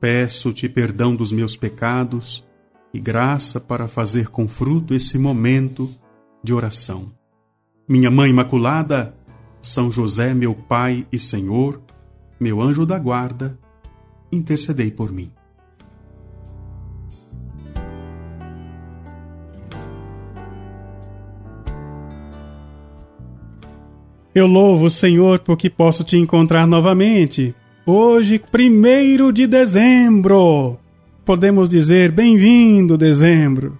Peço-te perdão dos meus pecados e graça para fazer com fruto esse momento de oração. Minha Mãe Imaculada, São José, meu Pai e Senhor, meu anjo da guarda, intercedei por mim. Eu louvo o Senhor porque posso te encontrar novamente. Hoje, primeiro de dezembro. Podemos dizer bem-vindo, dezembro.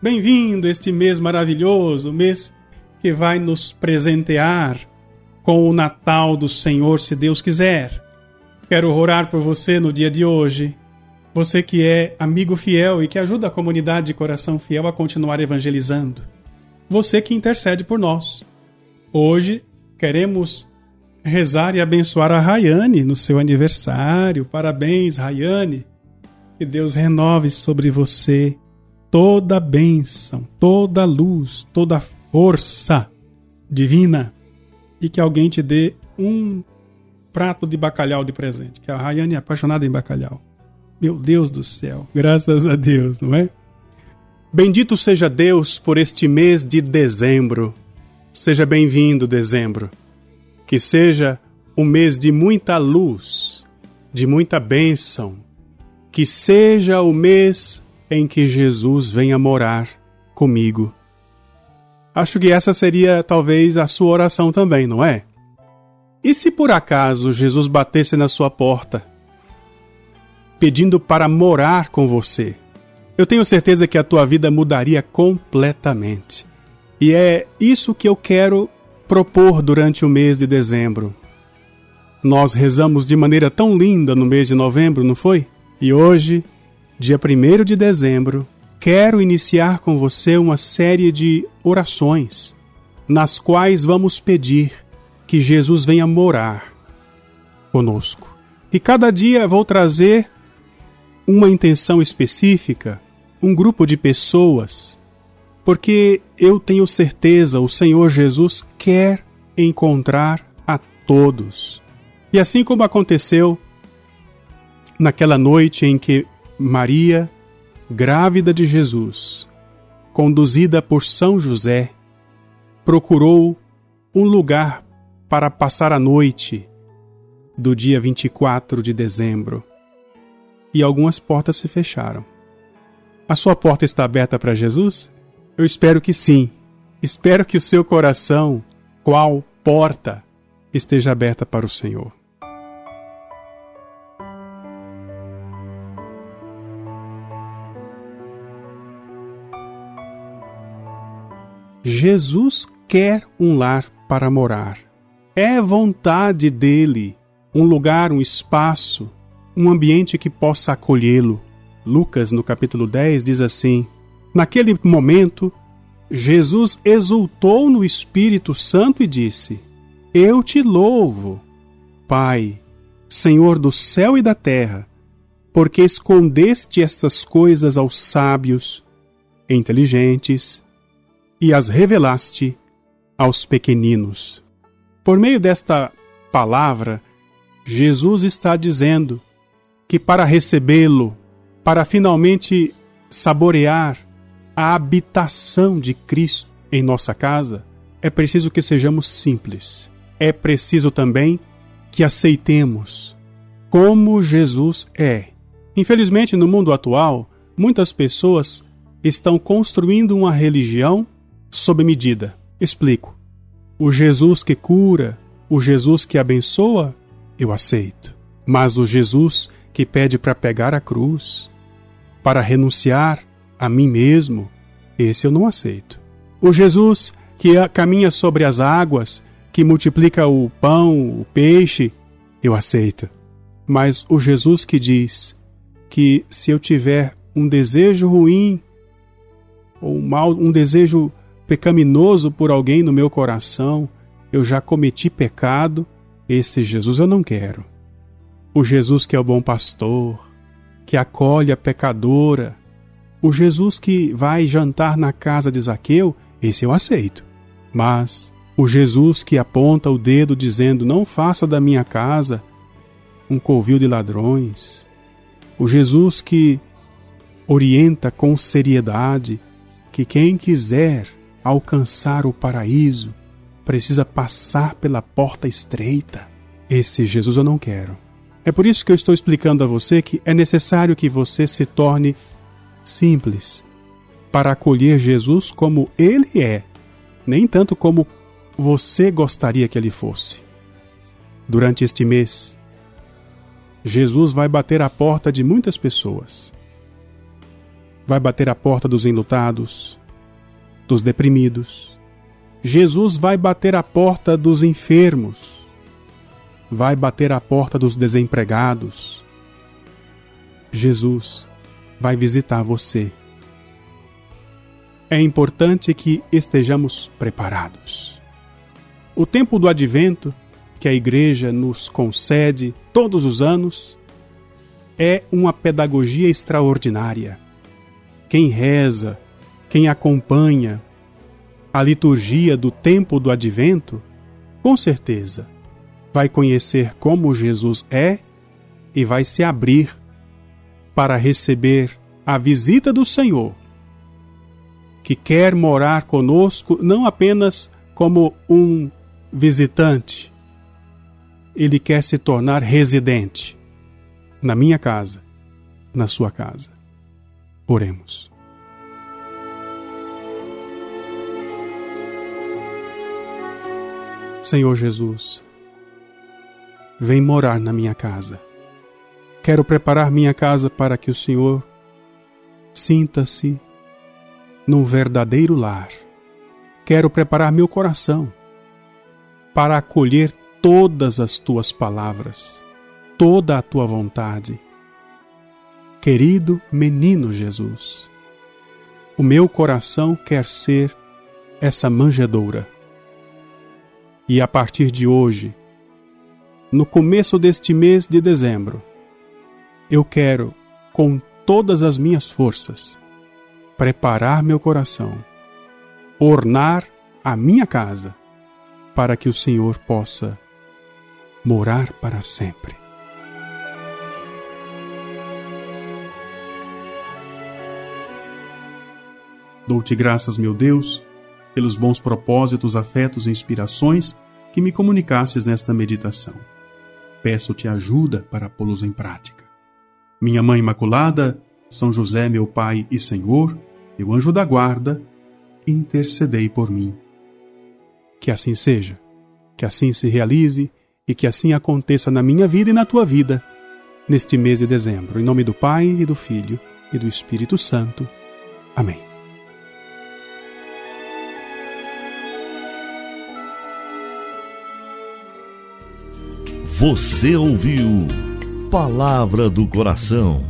Bem-vindo este mês maravilhoso, mês que vai nos presentear com o Natal do Senhor, se Deus quiser. Quero orar por você no dia de hoje. Você que é amigo fiel e que ajuda a comunidade de coração fiel a continuar evangelizando. Você que intercede por nós. Hoje queremos rezar e abençoar a Rayane no seu aniversário. Parabéns, Rayane. Que Deus renove sobre você toda a bênção, toda a luz, toda a força divina e que alguém te dê um prato de bacalhau de presente, que a Rayane é apaixonada em bacalhau. Meu Deus do céu, graças a Deus, não é? Bendito seja Deus por este mês de dezembro. Seja bem-vindo, dezembro. Que seja um mês de muita luz, de muita bênção. Que seja o mês em que Jesus venha morar comigo. Acho que essa seria talvez a sua oração também, não é? E se por acaso Jesus batesse na sua porta, pedindo para morar com você? Eu tenho certeza que a tua vida mudaria completamente. E é isso que eu quero propor durante o mês de dezembro. Nós rezamos de maneira tão linda no mês de novembro, não foi? E hoje, dia 1 de dezembro, quero iniciar com você uma série de orações, nas quais vamos pedir que Jesus venha morar conosco. E cada dia vou trazer uma intenção específica, um grupo de pessoas porque eu tenho certeza o Senhor Jesus quer encontrar a todos. E assim como aconteceu naquela noite em que Maria, grávida de Jesus, conduzida por São José, procurou um lugar para passar a noite do dia 24 de dezembro. E algumas portas se fecharam. A sua porta está aberta para Jesus? Eu espero que sim. Espero que o seu coração, qual porta, esteja aberta para o Senhor. Jesus quer um lar para morar. É vontade dele um lugar, um espaço, um ambiente que possa acolhê-lo. Lucas, no capítulo 10, diz assim: Naquele momento, Jesus exultou no Espírito Santo e disse: Eu te louvo, Pai, Senhor do céu e da terra, porque escondeste estas coisas aos sábios, inteligentes, e as revelaste aos pequeninos. Por meio desta palavra, Jesus está dizendo que para recebê-lo, para finalmente saborear a habitação de Cristo em nossa casa, é preciso que sejamos simples. É preciso também que aceitemos como Jesus é. Infelizmente, no mundo atual, muitas pessoas estão construindo uma religião sob medida. Explico. O Jesus que cura, o Jesus que abençoa, eu aceito. Mas o Jesus que pede para pegar a cruz, para renunciar a mim mesmo, esse eu não aceito. O Jesus que caminha sobre as águas, que multiplica o pão, o peixe, eu aceito. Mas o Jesus que diz que se eu tiver um desejo ruim ou mal, um desejo pecaminoso por alguém no meu coração, eu já cometi pecado, esse Jesus eu não quero. O Jesus que é o bom pastor, que acolhe a pecadora, o Jesus que vai jantar na casa de Zaqueu, esse eu aceito. Mas o Jesus que aponta o dedo dizendo: Não faça da minha casa um covil de ladrões. O Jesus que orienta com seriedade que quem quiser alcançar o paraíso precisa passar pela porta estreita. Esse Jesus eu não quero. É por isso que eu estou explicando a você que é necessário que você se torne simples para acolher Jesus como ele é, nem tanto como você gostaria que ele fosse. Durante este mês, Jesus vai bater a porta de muitas pessoas. Vai bater a porta dos enlutados, dos deprimidos. Jesus vai bater a porta dos enfermos. Vai bater a porta dos desempregados. Jesus vai visitar você. É importante que estejamos preparados. O tempo do advento, que a igreja nos concede todos os anos, é uma pedagogia extraordinária. Quem reza, quem acompanha a liturgia do tempo do advento, com certeza vai conhecer como Jesus é e vai se abrir para receber a visita do Senhor, que quer morar conosco não apenas como um visitante, ele quer se tornar residente na minha casa, na sua casa. Oremos. Senhor Jesus, vem morar na minha casa. Quero preparar minha casa para que o Senhor sinta-se num verdadeiro lar. Quero preparar meu coração para acolher todas as tuas palavras, toda a tua vontade. Querido menino Jesus, o meu coração quer ser essa manjedoura. E a partir de hoje, no começo deste mês de dezembro, eu quero, com todas as minhas forças, preparar meu coração, ornar a minha casa, para que o Senhor possa morar para sempre. Dou-te graças, meu Deus, pelos bons propósitos, afetos e inspirações que me comunicasses nesta meditação. Peço-te ajuda para pô-los em prática. Minha Mãe Imaculada, São José, meu Pai e Senhor, meu anjo da guarda, intercedei por mim. Que assim seja, que assim se realize e que assim aconteça na minha vida e na tua vida, neste mês de dezembro. Em nome do Pai e do Filho e do Espírito Santo. Amém. Você ouviu Palavra do Coração